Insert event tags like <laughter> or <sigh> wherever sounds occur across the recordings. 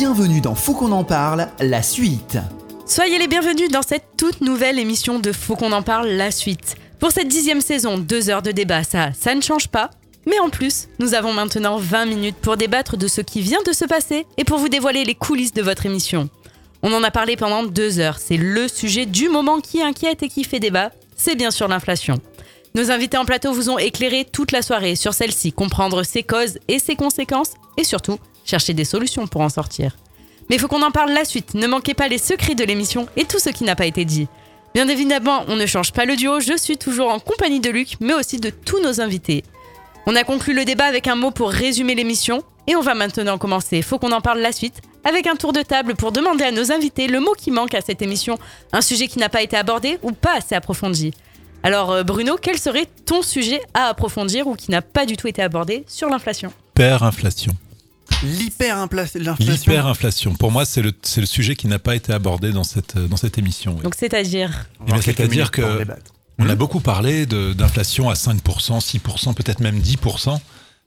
bienvenue dans Faut qu'on en parle, la suite. Soyez les bienvenus dans cette toute nouvelle émission de Faut qu'on en parle, la suite. Pour cette dixième saison, deux heures de débat, ça, ça ne change pas. Mais en plus, nous avons maintenant 20 minutes pour débattre de ce qui vient de se passer et pour vous dévoiler les coulisses de votre émission. On en a parlé pendant deux heures, c'est le sujet du moment qui inquiète et qui fait débat, c'est bien sûr l'inflation. Nos invités en plateau vous ont éclairé toute la soirée sur celle-ci, comprendre ses causes et ses conséquences, et surtout, chercher des solutions pour en sortir. Mais il faut qu'on en parle la suite, ne manquez pas les secrets de l'émission et tout ce qui n'a pas été dit. Bien évidemment, on ne change pas le duo, je suis toujours en compagnie de Luc, mais aussi de tous nos invités. On a conclu le débat avec un mot pour résumer l'émission, et on va maintenant commencer, faut qu'on en parle la suite, avec un tour de table pour demander à nos invités le mot qui manque à cette émission, un sujet qui n'a pas été abordé ou pas assez approfondi. Alors euh, Bruno, quel serait ton sujet à approfondir ou qui n'a pas du tout été abordé sur l'inflation? Hyperinflation. L'hyperinflation. L'hyperinflation. Pour moi, c'est le, c'est le sujet qui n'a pas été abordé dans cette, dans cette émission. oui. Donc c'est-à-dire Eh bien, C'est-à-dire que on a beaucoup parlé de- d'inflation à 5%, 6%, peut-être même 10%,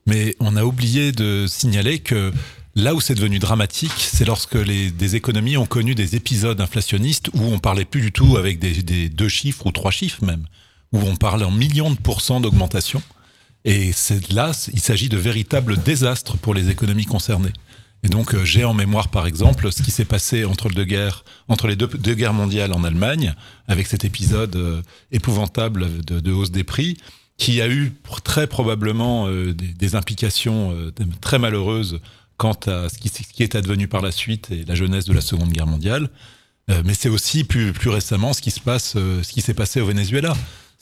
mais on a oublié de signaler que là où c'est devenu dramatique, c'est lorsque les, des économies ont connu des épisodes inflationnistes où on parlait plus du tout avec des, des deux chiffres ou trois chiffres même, où on parlait en millions de pourcents d'augmentation. Et c'est là, il s'agit de véritables désastres pour les économies concernées. Et donc, euh, j'ai en mémoire, par exemple, ce qui s'est passé entre, le deux guerres, entre les deux, guerres mondiales en Allemagne, avec cet épisode euh, épouvantable de, hausse des prix, qui a eu très probablement euh, des, implications très malheureuses quant à ce qui, est advenu par la suite et la jeunesse de la Seconde Guerre mondiale. Mais c'est aussi plus, récemment ce qui se ce qui s'est passé au Venezuela.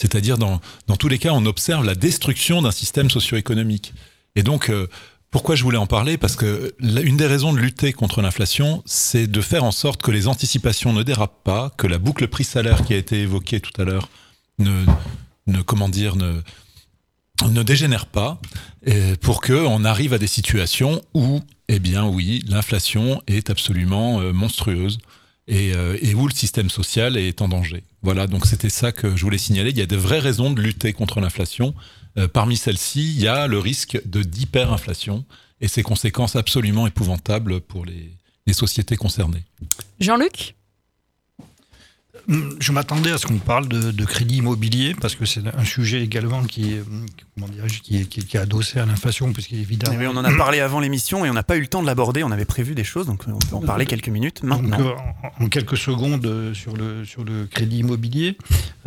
C'est-à-dire, dans, dans tous les cas, on observe la destruction d'un système socio-économique. Et donc, euh, pourquoi je voulais en parler? Parce que une des raisons de lutter contre l'inflation, c'est de faire en sorte que les anticipations ne dérapent pas, que la boucle prix-salaire qui a été évoquée tout à l'heure ne, ne, comment dire, ne, ne dégénère pas, pour que on arrive à des situations où, eh bien, oui, l'inflation est absolument euh, monstrueuse et, euh, et où le système social est en danger. Voilà, donc c'était ça que je voulais signaler. Il y a de vraies raisons de lutter contre l'inflation. Euh, parmi celles-ci, il y a le risque de d'hyperinflation et ses conséquences absolument épouvantables pour les, sociétés concernées. Jean-Luc? Je m'attendais à ce qu'on parle de, de crédit immobilier parce que c'est un sujet également qui est, comment qui est, qui est- qui est adossé à l'inflation oui, on en a parlé avant l'émission et on n'a pas eu le temps de l'aborder. On avait prévu des choses, donc on peut en parler quelques minutes maintenant. en, en quelques secondes euh, sur le, sur le crédit immobilier,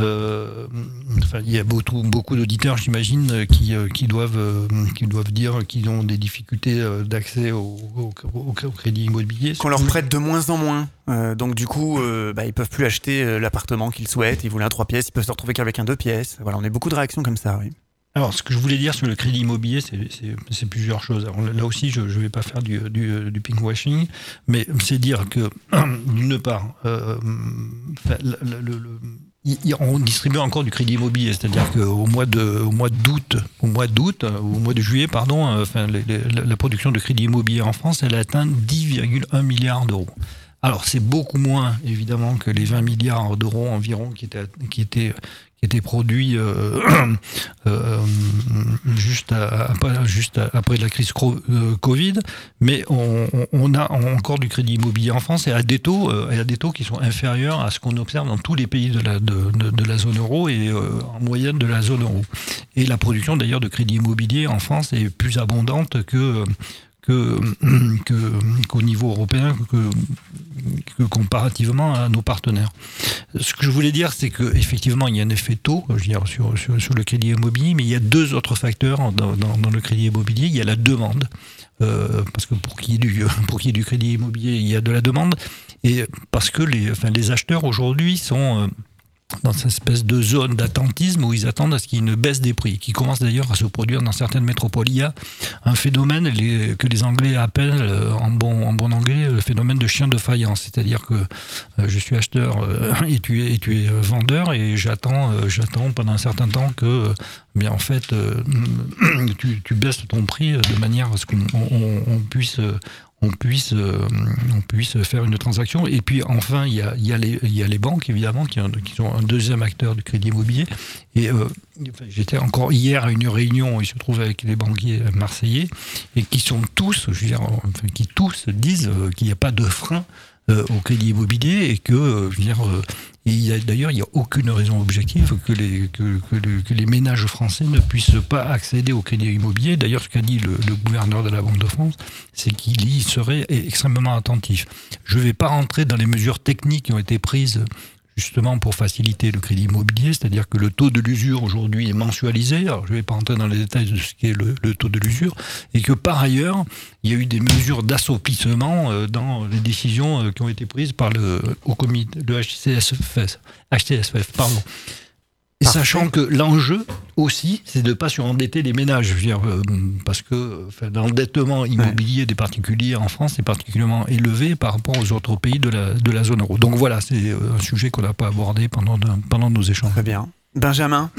euh, enfin, il y a beaucoup, beaucoup d'auditeurs, j'imagine, qui, euh, qui, doivent, qui doivent dire qu'ils ont des difficultés d'accès au, au- au- au crédit immobilier. Qu'on leur prête de moins en moins. Euh, donc du coup, euh, bah, ils peuvent plus acheter euh, l'appartement qu'ils souhaitent. Ils voulaient un trois pièces, ils peuvent se retrouver qu'avec un deux pièces. Voilà, on a beaucoup de réactions comme ça. Oui. Alors, ce que je voulais dire sur le crédit immobilier, c'est- plusieurs choses. Là aussi, je ne vais pas faire du, du, du mais c'est dire que, <clears throat> d'une part, euh, on distribue encore du crédit immobilier, c'est-à-dire qu'au mois de au d'août, au mois de juillet, pardon, la production de crédit immobilier en France, elle a atteint 10,1 milliards d'euros. Alors c'est beaucoup moins évidemment que les 20 milliards d'euros environ qui étaient qui étaient qui étaient produits euh, <coughs> euh, juste, après, juste après la crise euh, Covid, mais on, a encore du crédit immobilier en France et à des taux, et à des taux qui sont inférieurs à ce qu'on observe dans tous les pays de la, de, de- la zone euro et en moyenne de la zone euro. Et la production d'ailleurs de crédit immobilier en France est plus abondante que <clears throat> que qu'au niveau européen que, comparativement à nos partenaires. Ce que je voulais dire, c'est qu'effectivement, il y a un effet taux sur, sur, le crédit immobilier, mais il y a deux autres facteurs dans, dans- le crédit immobilier. Il y a la demande, euh, parce que pour qu'il y, ait du- <laughs> pour qu'il y du crédit immobilier, il y a de la demande, et parce que les, enfin, les acheteurs aujourd'hui sont... euh, dans cette espèce de zone d'attentisme où ils attendent à ce qu'il y ait une baisse des prix, qui commence d'ailleurs à se produire dans certaines métropoles. Il y a un phénomène que les Anglais appellent, euh, en bon, en bon anglais, le phénomène de chien de faïence. C'est-à-dire que euh, je suis acheteur euh, et, tu es, et tu es vendeur et j'attends pendant un certain temps que, bien en fait, <clears throat> tu, baisses ton prix de manière à ce qu'on on- on puisse... euh, on puisse, on puisse faire une transaction. Et puis enfin, il y a, y a, y a les banques, évidemment, qui, sont un deuxième acteur du crédit immobilier. Et j'étais encore hier à une réunion, il se trouve avec les banquiers marseillais, et qui sont tous, je veux dire, qui tous disent qu'il n'y a pas de frein au crédit immobilier et que, je veux dire, d'ailleurs, il n'y a aucune raison objective que les, que, les ménages français ne puissent pas accéder au crédit immobilier. D'ailleurs, ce qu'a dit le, gouverneur de la Banque de France, c'est qu'il y serait extrêmement attentif. Je ne vais pas rentrer dans les mesures techniques qui ont été prises justement pour faciliter le crédit immobilier, c'est-à-dire que le taux de l'usure aujourd'hui est mensualisé, alors je ne vais pas rentrer dans les détails de ce qu'est le, le, taux de l'usure, et que par ailleurs, il y a eu des mesures d'assouplissement euh, dans les décisions euh, qui ont été prises par le, au comité, le HCSF pardon. Sachant que l'enjeu aussi, c'est de ne pas surendetter les ménages. Je veux dire, euh, parce que l'endettement immobilier des particuliers en France est particulièrement élevé par rapport aux autres pays de la, de la zone euro. Donc voilà, c'est euh, un sujet qu'on n'a pas abordé pendant, pendant nos échanges. Très bien. Benjamin?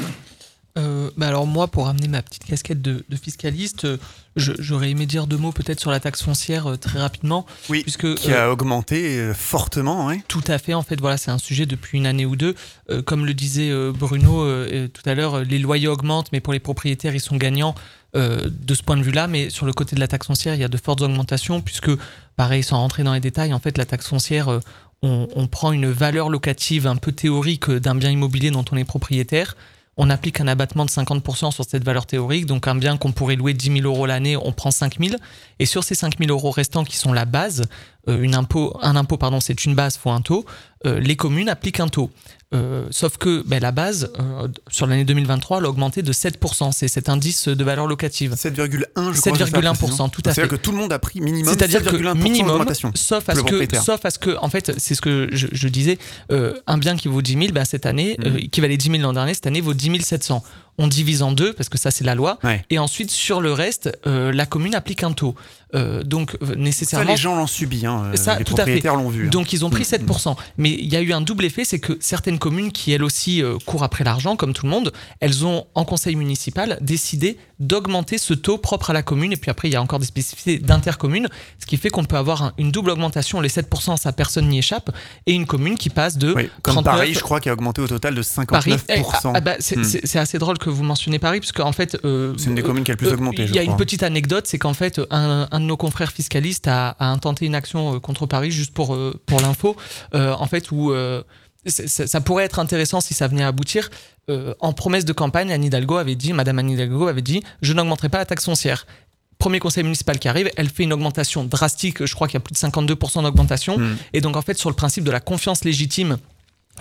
Euh, bah alors moi, pour amener ma petite casquette de, fiscaliste, euh, j'aurais aimé dire deux mots peut-être sur la taxe foncière euh, très rapidement. Oui, puisque, qui a augmenté fortement. Oui. Tout à fait, en fait, voilà, c'est un sujet depuis une année ou deux. comme le disait Bruno tout à l'heure, les loyers augmentent, mais pour les propriétaires, ils sont gagnants de ce point de vue-là. Mais sur le côté de la taxe foncière, il y a de fortes augmentations, puisque, pareil, sans rentrer dans les détails, en fait, la taxe foncière... On, on prend une valeur locative un peu théorique d'un bien immobilier dont on est propriétaire, on applique un abattement de 50% sur cette valeur théorique. Donc un bien qu'on pourrait louer 10 000 euros l'année, on prend 5 000. Et sur ces 5 000 euros restants qui sont la base, une impôt, un impôt, pardon, c'est une base fois un taux, euh, les communes appliquent un taux. Euh, sauf que ben, la base, sur l'année 2023, elle a augmenté de 7%. C'est cet indice de valeur locative. 7,1, je 7,1%, tout à fait. C'est-à-dire que tout le monde a pris minimum 7,1% minimum, sauf à, ce que, sauf à ce que, en fait, c'est ce que je, disais, un bien qui vaut 10 000, ben, cette année, mmh. qui valait 10 000 l'an dernier, cette année vaut 10 700 on divise en deux parce que ça c'est la loi. Et ensuite sur le reste, euh, la commune applique un taux. Euh, donc euh, nécessairement. Ça les gens l'ont subi, hein, ça, les propriétaires l'ont vu. Hein. Donc ils ont pris 7%. Mm. Mais il y a eu un double effet, c'est que certaines communes qui elles aussi courent après l'argent, comme tout le monde, elles ont en conseil municipal décidé d'augmenter ce taux propre à la commune. Et puis après il y a encore des spécificités d'intercommunes, ce qui fait qu'on peut avoir une double augmentation. Les 7%, ça personne n'y échappe, et une commune qui passe de. comme Paris, je crois, qui a augmenté au total de 59%. Eh, ah, bah, mm. c'est assez drôle que vous mentionnez Paris, puisque en fait. Euh, c'est une des communes qui a le plus euh, augmenté. Il y a une petite anecdote, c'est qu'en fait, un, de nos confrères fiscalistes a, intenté une action euh, contre Paris, juste pour, pour l'info, en fait, où. Ça, pourrait être intéressant si ça venait à aboutir. en promesse de campagne, Anne Hidalgo avait dit, Madame Anne Hidalgo avait dit, je n'augmenterai pas la taxe foncière premier conseil municipal qui arrive, elle fait une augmentation drastique, je crois qu'il y a plus de 52% d'augmentation. Hmm. Et donc en fait, sur le principe de la confiance légitime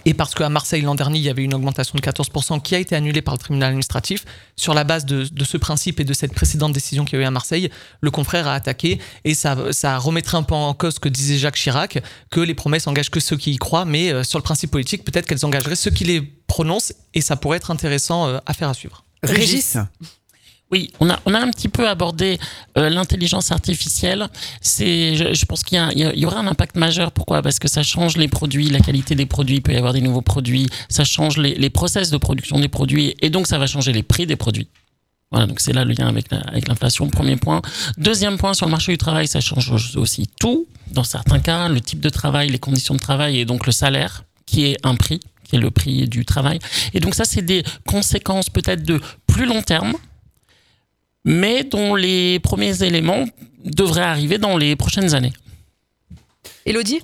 et parce qu'à Marseille l'an dernier, il y avait une augmentation de 14% qui a été annulée par le tribunal administratif, sur la base de, ce principe et de cette précédente décision qu'il y a eu à Marseille, le confrère a attaqué et ça, ça remettrait un peu en cause ce que disait Jacques Chirac, que les promesses engagent que ceux qui y croient, mais euh, sur le principe politique, peut-être qu'elles engageraient ceux qui les prononcent et ça pourrait être intéressant euh, à faire à suivre. Régis oui, on a, on a un petit peu abordé euh, l'intelligence artificielle. C'est, je, pense qu'il y, y, aura un impact majeur. Pourquoi? Parce que ça change les produits, la qualité des produits. Il peut y avoir des nouveaux produits. Ça change les, les process de production des produits. Et donc, ça va changer les prix des produits. Voilà, donc c'est là le lien avec, avec l'inflation, premier point. Deuxième point, sur le marché du travail, ça change aussi tout. Dans certains cas, le type de travail, les conditions de travail et donc le salaire, qui est un prix, qui est le prix du travail. Et donc ça, c'est des conséquences peut-être de plus long terme mais dont les premiers éléments devraient arriver dans les prochaines années. Elodie?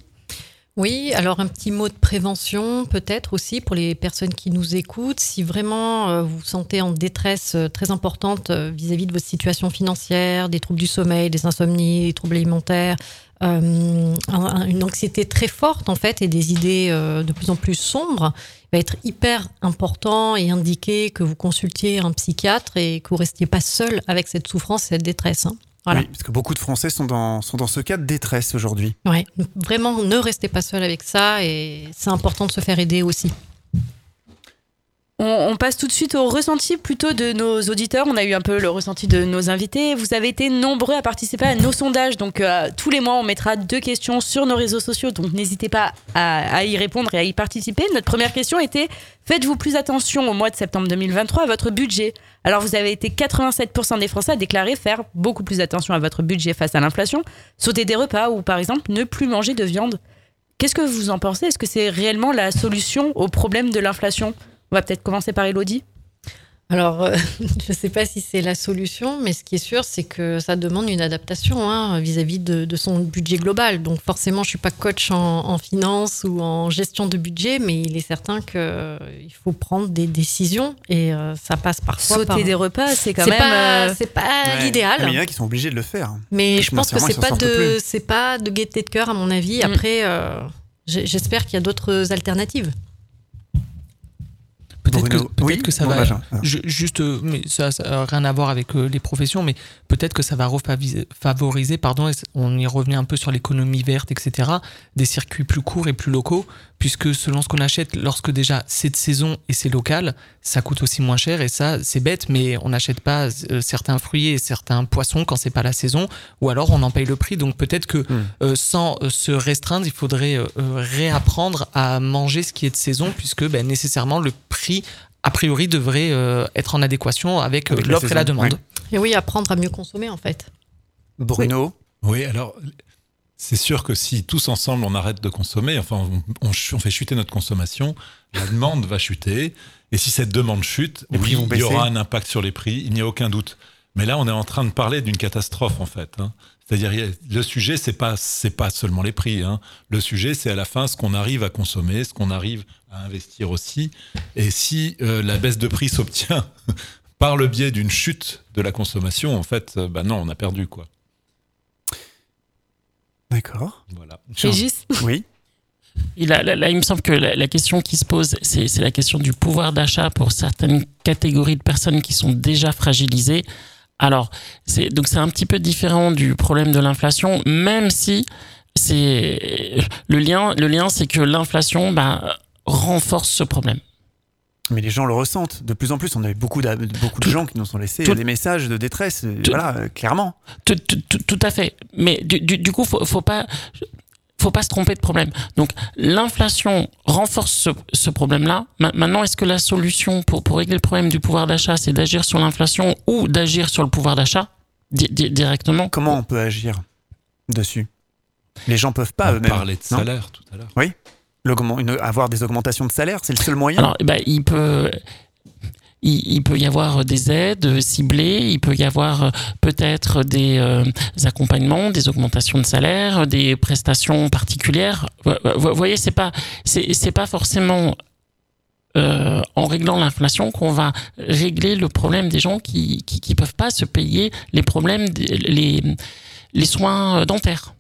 Oui, alors un petit mot de prévention peut-être aussi pour les personnes qui nous écoutent. Si vraiment euh, vous vous sentez en détresse euh, très importante euh, vis-à-vis de votre situation financière, des troubles du sommeil, des insomnies, des troubles alimentaires, une anxiété très forte en fait et des idées de plus en plus sombres, il va être hyper important et indiqué que vous consultiez un psychiatre et que vous restiez pas seul avec cette souffrance et cette détresse. Hein. Oui, parce que beaucoup de Français sont dans, sont dans ce cas de détresse aujourd'hui. Oui, vraiment, ne restez pas seul avec ça et c'est important de se faire aider aussi. On, passe tout de suite au ressenti plutôt de nos auditeurs. On a eu un peu le ressenti de nos invités. Vous avez été nombreux à participer à nos sondages. Donc euh, tous les mois, on mettra deux questions sur nos réseaux sociaux. Donc n'hésitez pas à, y répondre et à y participer. Notre première question était Faites-vous plus attention au mois de septembre 2023 à votre budget? Alors vous avez été 87% des Français à déclarer faire beaucoup plus attention à votre budget face à l'inflation, sauter des repas ou par exemple ne plus manger de viande. Qu'est-ce que vous en pensez? Est-ce que c'est réellement la solution au problème de l'inflation? On va peut-être commencer par Elodie. Alors, euh, <laughs> je ne sais pas si c'est la solution, mais ce qui est sûr, c'est que ça demande une adaptation hein, vis-à-vis de, son budget global. Donc, forcément, je ne suis pas coach en, finance ou en gestion de budget, mais il est certain qu'il euh, faut prendre des décisions et euh, ça passe parfois Sauter par... des repas, c'est quand même... c'est pas l'idéal. il y en a qui sont obligés de le faire. Mais je pense que c'est pas, de, pas de gaieté de cœur, à mon avis. Mm. Après, j'espère qu'il y a d'autres alternatives. Peut-être que, ça va. juste, euh, mais ça n'a rien à voir avec euh, les professions, mais peut-être que ça va favoriser, pardon, on y revenait un peu sur l'économie verte, etc., des circuits plus courts et plus locaux, puisque selon ce qu'on achète, lorsque déjà c'est de saison et c'est local, ça coûte aussi moins cher, et ça, c'est bête, mais on n'achète pas euh, certains fruits et certains poissons quand c'est pas la saison, ou alors on en paye le prix. Donc peut-être que hmm. sans se restreindre, il faudrait réapprendre à manger ce qui est de saison, puisque ben, nécessairement le prix a priori, devrait euh, être en adéquation avec, euh, l'offre et la demande. Et oui, apprendre à mieux consommer, en fait. Bruno Oui, alors, c'est sûr que si tous ensemble on arrête de consommer, enfin, on, fait chuter notre consommation, la demande va chuter. Et si cette demande chute, il y aura un impact sur les prix, il n'y a aucun doute. Mais là, on est en train de parler d'une catastrophe, en fait. Hein. C'est-à-dire, le sujet, c'est pas, c'est pas seulement les prix. Hein. Le sujet, c'est à la fin ce qu'on arrive à consommer, ce qu'on arrive à investir aussi. Et si euh, la baisse de prix s'obtient <laughs> par le biais d'une chute de la consommation, en fait, euh, bah non, on a perdu, quoi. D'accord. Voilà. Régis Oui. là, il me semble que la, question qui se pose, c'est la question du pouvoir d'achat pour certaines catégories de personnes qui sont déjà fragilisées. Alors, c'est donc c'est un petit peu différent du problème de l'inflation, même si c'est le lien. Le lien, c'est que l'inflation bah, renforce ce problème. Mais les gens le ressentent. De plus en plus, on a beaucoup de, beaucoup de gens qui nous ont laissé des messages de détresse. voilà, euh, clairement. Tout, à fait. Mais du, du, coup, faut, faut pas faut pas se tromper de problème. Donc l'inflation renforce ce, problème-là. Maintenant, est-ce que la solution pour, pour régler le problème du pouvoir d'achat, c'est d'agir sur l'inflation ou d'agir sur le pouvoir d'achat directement? Comment on peut agir dessus? Les gens peuvent pas eux-mêmes. parler de salaire tout à l'heure. Oui. avoir des augmentations de salaire, c'est le seul moyen. Alors, bah, il peut il, peut y avoir des aides ciblées, il peut y avoir peut-être des, euh, accompagnements, des augmentations de salaire, des prestations particulières. Vous voyez, c'est pas c'est pas forcément euh, en réglant l'inflation qu'on va régler le problème des gens qui, qui, qui peuvent pas se payer les problèmes les les soins dentaires.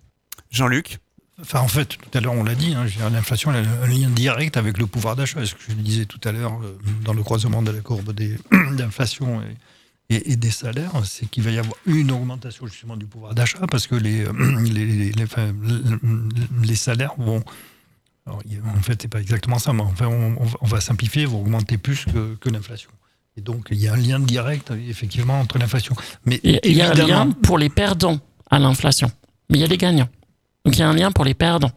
Jean-Luc? Enfin, en fait, tout à l'heure, on l'a dit, hein, l'inflation a un lien direct avec le pouvoir d'achat. Ce que je disais tout à l'heure euh, dans le croisement de la courbe <clears throat> d'inflation et, et, des salaires, c'est qu'il va y avoir une augmentation justement du pouvoir d'achat parce que les, <clears throat> les, les, salaires vont. en fait, c'est pas exactement ça, mais enfin, on, va simplifier, vont augmenter plus que, que l'inflation. Et donc, il y a un lien direct, effectivement, entre l'inflation. Mais il y a un lien pour les perdants à l'inflation, mais il y a des gagnants. Donc il y a un lien pour les perdants.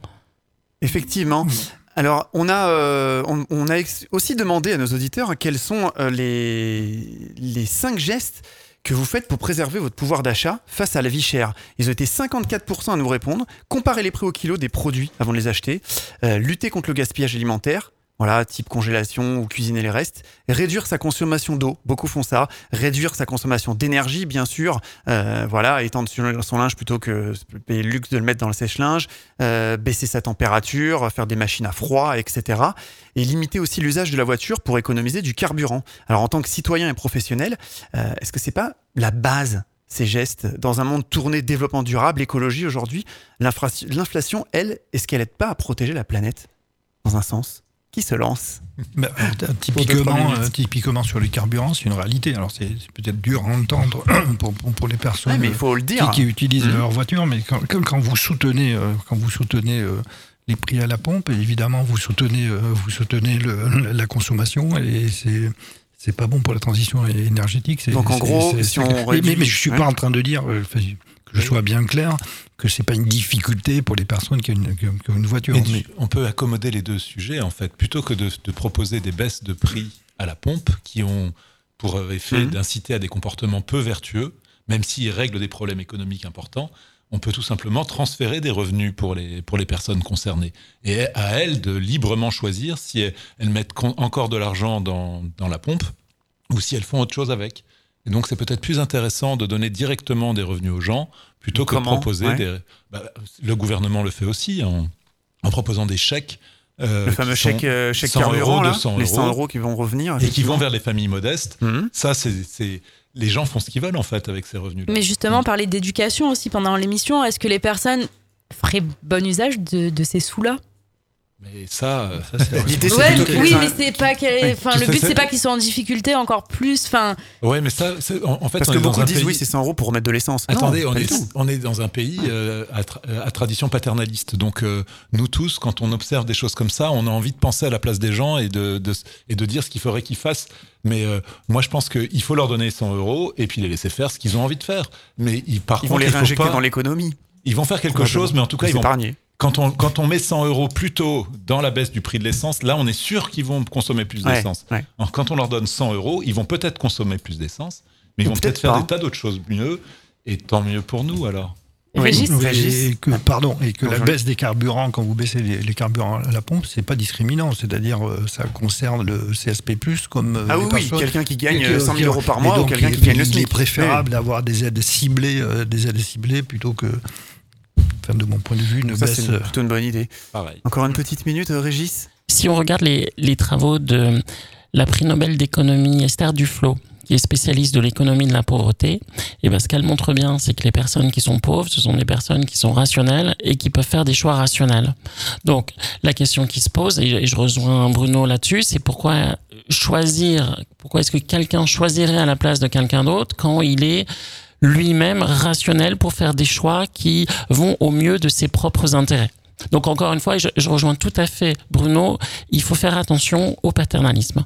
Effectivement. Alors, on a, euh, on, a aussi demandé à nos auditeurs quels sont euh, les, les cinq gestes que vous faites pour préserver votre pouvoir d'achat face à la vie chère. Ils ont été 54% à nous répondre. Comparer les prix au kilo des produits avant de les acheter. Euh, lutter contre le gaspillage alimentaire. Voilà, type congélation ou cuisiner les restes. Réduire sa consommation d'eau, beaucoup font ça. Réduire sa consommation d'énergie, bien sûr. Euh, voilà, étendre son linge plutôt que le luxe de le mettre dans le sèche-linge. Euh, baisser sa température, faire des machines à froid, etc. Et limiter aussi l'usage de la voiture pour économiser du carburant. Alors en tant que citoyen et professionnel, euh, est-ce que c'est pas la base ces gestes dans un monde tourné développement durable, écologie aujourd'hui L'inflation, elle, est-ce qu'elle n'aide pas à protéger la planète dans un sens? Qui se lance bah, typiquement, euh, typiquement sur les carburants, c'est une réalité. Alors c'est peut-être dur à entendre <coughs> pour, pour, les personnes mais il faut le dire. Qui, utilisent mmh. leur voiture, mais quand, quand, vous soutenez, euh, quand vous soutenez euh, les prix à la pompe. évidemment, vous soutenez, euh, vous soutenez le, la consommation et c'est c'est pas bon pour la transition énergétique. Donc en gros, si on mais, mais, je suis pas en train de dire euh, que je sois bien clair que c'est pas une difficulté pour les personnes qui ont une, une voiture. Mais on peut accommoder les deux sujets en fait, plutôt que de, de proposer des baisses de prix à la pompe qui ont pour effet mhm. d'inciter à des comportements peu vertueux, même s'ils règlent des problèmes économiques importants on peut tout simplement transférer des revenus pour les, pour les personnes concernées. Et à elles de librement choisir si elles, mettent encore de l'argent dans, la pompe ou si elles font autre chose avec. Et donc c'est peut-être plus intéressant de donner directement des revenus aux gens plutôt que de proposer des... Bah, le gouvernement le fait aussi en, proposant des chèques euh, le fameux chèque, euh, chèque carburant, là, les 100 euros qui vont revenir. Et qui vont vers les familles modestes. Mhm. Ça, c'est les gens font ce qu'ils veulent en fait avec ces revenus. Mais justement, mm. parler d'éducation aussi pendant l'émission, est-ce que les personnes feraient bon usage de, ces sous-là? Mais ça, euh, <laughs> c'est ouais, oui, mais c'est pas enfin, le but c'est pas qu'ils soient en difficité encore plus. Enfin. Ouais, mais ça, en, fait, parce que beaucoup disent oui, c'est 100 euros pour remettre de l'essence. Attendez, on, est, on est dans un pays euh, à, tradition paternaliste, donc euh, nous tous, quand on observe des choses comme ça, on a envie de penser à la place des gens et de, et de dire ce qu'il faudrait qu'ils fassent. Mais moi, je pense qu'il faut leur donner 100 euros et puis les laisser faire ce qu'ils ont envie de faire. Mais ils, par ils vont les réinjecter dans l'économie. Ils vont faire quelque chose, mais en tout cas, ils vont quand on, quand on met 100 euros plus tôt dans la baisse du prix de l'essence, là, on est sûr qu'ils vont consommer plus d'essence. Quand on leur donne 100 euros, ils vont peut-être consommer plus d'essence, mais ils vont peut-être faire des tas d'autres choses mieux, et tant mieux pour nous alors. Oui, Et que, pardon, et que la baisse des carburants, quand vous baissez les, carburants à la pompe, c'est pas discriminant. C'est-à-dire, euh, ça concerne le CSP+, comme euh, ah oui, quelqu'un qui gagne 100 000 euros par mois ou quelqu'un qui gagne le SMIC. Il est préférable d'avoir des aides ciblées, euh, des aides ciblées plutôt que enfin, de mon point de vue, une Ça, c'est plutôt une bonne idée. Encore une petite minute, euh, Régis Si on regarde les, les travaux de la prix Nobel d'économie Esther Duflo, qui est spécialiste de l'économie de la pauvreté, et ben ce qu'elle montre bien, c'est que les personnes qui sont pauvres, ce sont des personnes qui sont rationnelles et qui peuvent faire des choix rationnels. Donc la question qui se pose, et je rejoins Bruno là-dessus, c'est pourquoi choisir, pourquoi est-ce que quelqu'un choisirait à la place de quelqu'un d'autre quand il est lui-même rationnel pour faire des choix qui vont au mieux de ses propres intérêts. Donc encore une fois, je, rejoins tout à fait Bruno, il faut faire attention au paternalisme.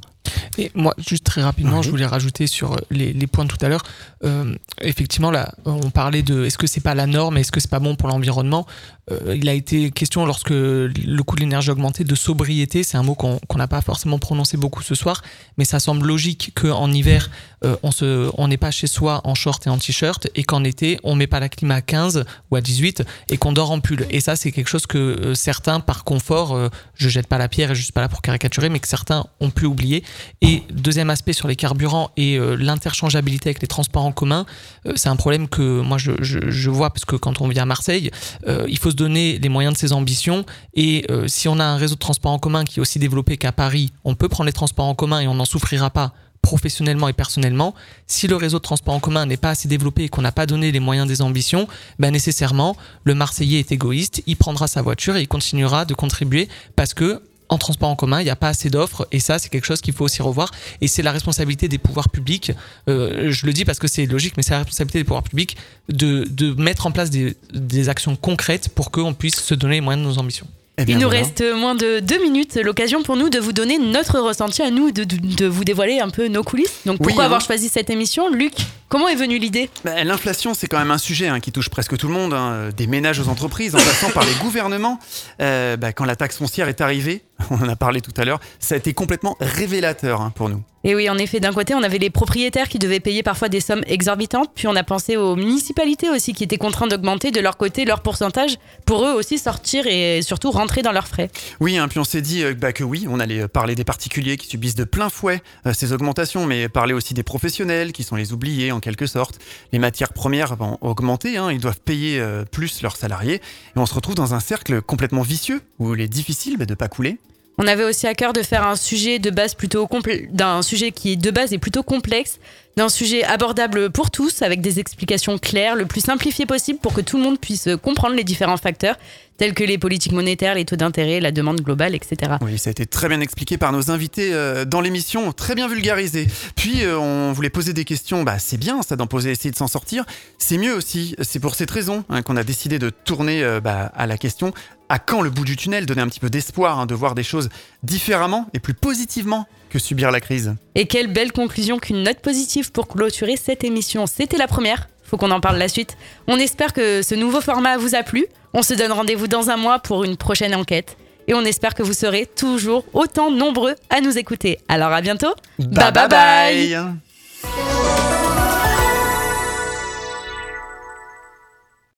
Et moi, juste très rapidement, je voulais rajouter sur euh, les, les points de tout à l'heure. Euh, effectivement, là, on parlait de est-ce que c'est pas la norme, est-ce que c'est pas bon pour l'environnement? Euh, il a été question lorsque le coût de l'énergie a augmenté de sobriété. C'est un mot qu'on n'a pas forcément prononcé beaucoup ce soir, mais ça semble logique qu'en hiver, euh, on se, on n'est pas chez soi en short et en t-shirt, et qu'en été, on met pas la clim à 15 ou à 18 et qu'on dort en pull. Et ça, c'est quelque chose que certains, par confort, je jette pas la pierre et je suis pas là pour caricaturer, mais que certains ont pu oublier. Et deuxième aspect sur les carburants et euh, l'interchangeabilité avec les transports en commun, euh, c'est un problème que moi je, vois parce que quand on vient à Marseille, euh, il faut se donner les moyens de ses ambitions. Et si on a un réseau de transports en commun qui est aussi développé qu'à Paris, on peut prendre les transports en commun et on n'en souffrira pas professionnellement et personnellement, si le réseau de transport en commun n'est pas assez développé et qu'on n'a pas donné les moyens des ambitions, ben nécessairement, le Marseillais est égoïste, il prendra sa voiture et il continuera de contribuer parce que en transport en commun, il n'y a pas assez d'offres et ça, c'est quelque chose qu'il faut aussi revoir. Et c'est la responsabilité des pouvoirs publics, euh, je le dis parce que c'est logique, mais c'est la responsabilité des pouvoirs publics de, de mettre en place des, des actions concrètes pour qu'on puisse se donner les moyens de nos ambitions. Eh il nous reste moins de deux minutes, l'occasion pour nous de vous donner notre ressenti à nous, de, de, vous dévoiler un peu nos coulisses. Donc pourquoi avoir choisi cette émission? Luc, comment est venue l'idée? Bah, L'inflation, c'est quand même un sujet hein, qui touche presque tout le monde, hein, des ménages aux entreprises, en passant par les gouvernements. Euh, bah, quand la taxe foncière est arrivée, <laughs> on en a parlé tout à l'heure, ça a été complètement révélateur hein, pour nous. Et oui, en effet, d'un côté, on avait les propriétaires qui devaient payer parfois des sommes exorbitantes, puis on a pensé aux municipalités aussi qui étaient contraintes d'augmenter de leur côté leur pourcentage pour eux aussi sortir et surtout rentrer dans leurs frais. Oui, hein, puis on s'est dit euh, bah, que oui, on allait parler des particuliers qui subissent de plein fouet euh, ces augmentations, mais parler aussi des professionnels qui sont les oubliés en quelque sorte. Les matières premières vont augmenter, hein, ils doivent payer euh, plus leurs salariés, et on se retrouve dans un cercle complètement vicieux où il est difficile bah, de ne pas couler. On avait aussi à cœur de faire un sujet de base plutôt d'un sujet qui de base est plutôt complexe, d'un sujet abordable pour tous avec des explications claires, le plus simplifié possible pour que tout le monde puisse comprendre les différents facteurs tels que les politiques monétaires, les taux d'intérêt, la demande globale, etc. Oui, ça a été très bien expliqué par nos invités euh, dans l'émission, très bien vulgarisé. Puis euh, on voulait poser des questions, bah, c'est bien ça d'en poser, essayer de s'en sortir. C'est mieux aussi, c'est pour cette raison hein, qu'on a décidé de tourner euh, bah, à la question à quand le bout du tunnel, donner un petit peu d'espoir, hein, de voir des choses différemment et plus positivement que subir la crise? Et quelle belle conclusion qu'une note positive pour clôturer cette émission. C'était la première. Faut qu'on en parle la suite. On espère que ce nouveau format vous a plu. On se donne rendez-vous dans un mois pour une prochaine enquête. Et on espère que vous serez toujours autant nombreux à nous écouter. Alors à bientôt. bye bye, bye.